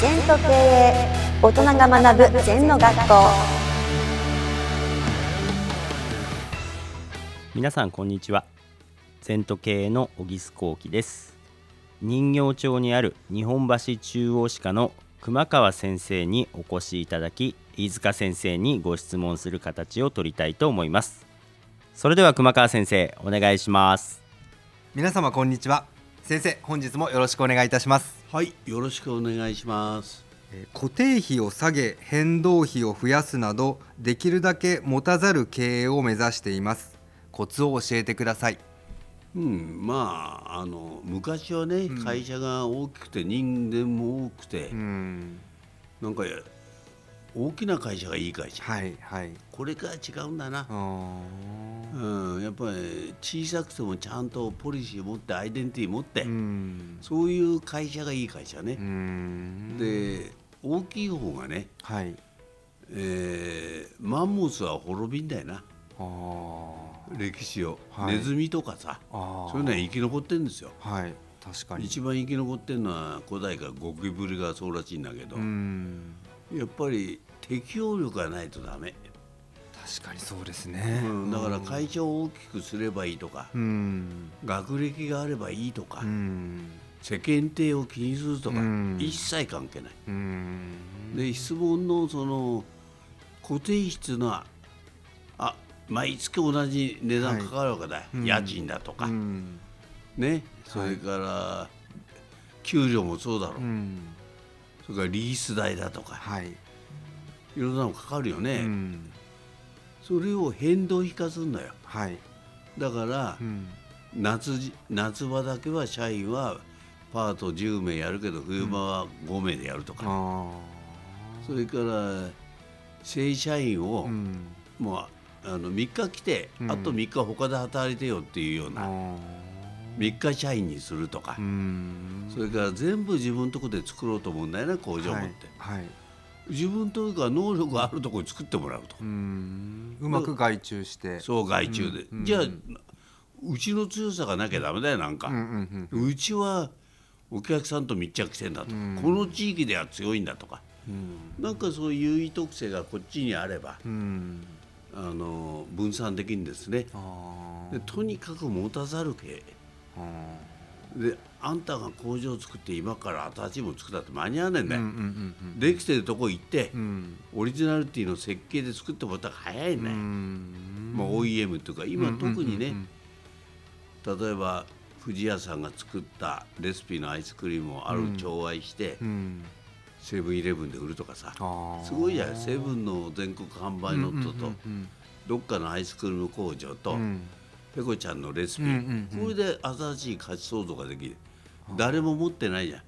全と経営大人が学ぶ全の学校。皆さんこんにちは。全都経営の小木須幸喜です。人形町にある日本橋中央歯科の熊川先生にお越しいただき飯塚先生にご質問する形を取りたいと思います。それでは熊川先生お願いします。皆様こんにちは。先生本日もよろしくお願いいたします、はい、よろしくお願いします。えー固定費を下げ変動費を増やすなどできるだけ持たざる経営を目指しています。コツを教えてください。うん、まああの昔はね、会社が大きくて人間も多くて、うん。なんか大きな会社がいい会社。はいはい。これから違うんだな。あうん、やっぱり小さくてもちゃんとポリシー持ってアイデンティティ持って、そういう会社がいい会社ね。う。ん。で大きい方がね、はい。えーマンモスは滅びんだよな。歴史を、はい。ネズミとかさそういうのは生き残ってるんですよ。はい。確かに。一番生き残ってるのは古代からゴキブリがそうらしいんだけど、うんやっぱり適応力がないとダメ、確かにそうですね、うん、だから会社を大きくすればいいとか、うん。学歴があればいいとか、うん。世間体を気にするとか、うん。一切関係ない。うん。で質問のその固定費っていうのはあ毎月同じ値段かかるわけだ、うん。家賃だとか、うん。ね。それから給料もそうだろう、うんそれからリース代だとかはい。いろんなのかかるよね、うん。それを変動費化するんだよ。はい。だからうん。夏じ夏場だけは社員はパート10名やるけど冬場は5名でやるとか、あそれから正社員あをうん。もうあの3日来て、うん。あと3日他で働いてよっていうようあなー3日社員にするとか、うん。それから全部自分のとこで作ろうと思うんだよね工場持って、はい。はい。自分というか能力があるところに作ってもらうと、うまく外注して。そう外注で、うん。じゃあうちの強さがなきゃダメだよなんか、うちはお客さんと密着してんだと。か、うん。この地域では強いんだとか。うん。なんかそういう優位特性がこっちにあればうん。あの分散できるんですね。あでとにかく持たざる系あであんたが工場を作って今から新しいもの作ったって間に合わねえんだよ、うんうんうんできてるとこ行って、うん。オリジナリティの設計で作ってもらったら早いんうん。まあ、OEM というか今特にね、うん例えば藤屋さんが作ったレシピのアイスクリームをある調合してセブンイレブンで売るとかさ。すごいじゃないセブンの全国販売ノットとうん。どっかのアイスクリーム工場とうんペコちゃんのレシピ。これで新しい価値創造ができる。誰も持ってないじゃん。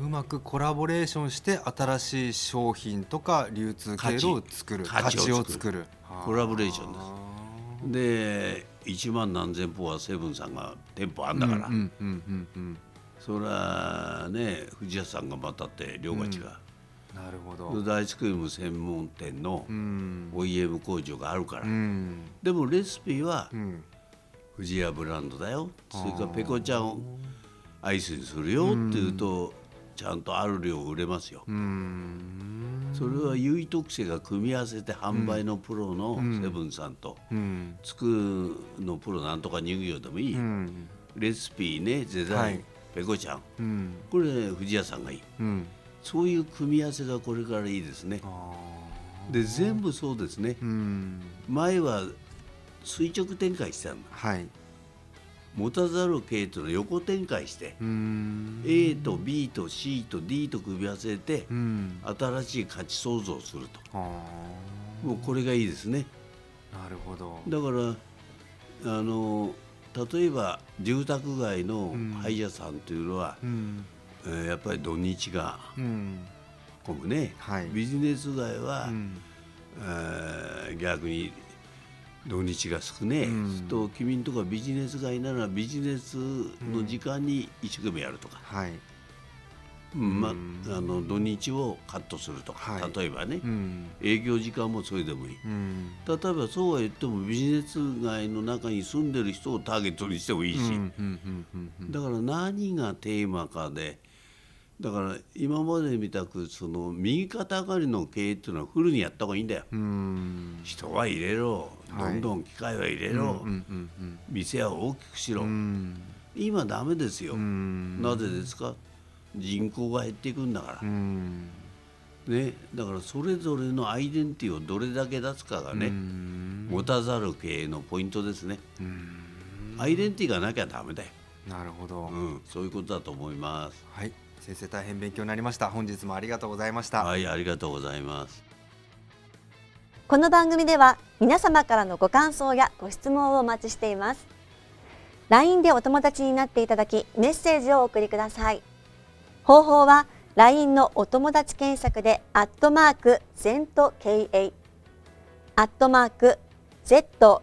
うまくコラボレーションして新しい商品とか流通経路を作る。価値を作作る。コラボレーションです。ですで1万何千歩はセブンさんが店舗あんだから、それはね藤屋さんがまたって量が。違う、うん。なるほど。でアイスクリーム専門店のうん。OEM 工場があるから、うん。でもレシピはうん藤屋ブランドだよ。それからペコちゃんをアイスにするよ。っていうとちゃんとある量売れますよ、うん。それは優位特性が組み合わせて販売のプロのセブンさんと、うん。作るのプロなんとか乳業でもいい、うん。レシピねデザイン、はい。ペコちゃん。うん。これ藤屋さんがいい。うん。そういう組み合わせがこれからいいですね。あで全部そうですね。ーうん。前は垂直展開してたんだはい。持たざる系というのを横展開してうん。A と B と C と D と組み合わせてうん。新しい価値創造をすると。あもうこれがいいですね。ーなるほど。だからあの例えば住宅街のうん。歯医者さんというのは、うん。えーやっぱり土日がうん。混むね、はい。ビジネス街は、うん。えー逆に土日が少ねえ、うん。と君んとこはビジネス街ならビジネスの時間に一生懸命やるとか、はい。うん。まあうん。の土日をカットするとか、はい。例えばね、うん。営業時間もそれでもいい。うん。例えばそうは言ってもビジネス街の中に住んでる人をターゲットにしてもいいし、だから何がテーマかでだから今までみたくその右肩上がりの経営っていうのはフルにやった方がいいんだよ。うん。人は入れろ、はい。どんどん機械は入れろ、店は大きくしろ、うん。今ダメですよ、うん。なぜですか？人口が減っていくんだから。う、ん。ね、だからそれぞれのアイデンティティをどれだけ出すかがね、うん。持たざる経営のポイントですね、うん。アイデンティティがなきゃダメだよ、なるほど、うん、そういうことだと思います。はい先生大変勉強になりました。本日もありがとうございました、はいありがとうございます。この番組では皆様からのご感想やご質問をお待ちしています。LINE でお友達になっていただきメッセージをお送りください。方法は LINE のお友達検索でアットマーク ZENTKA アットマーク ZENTO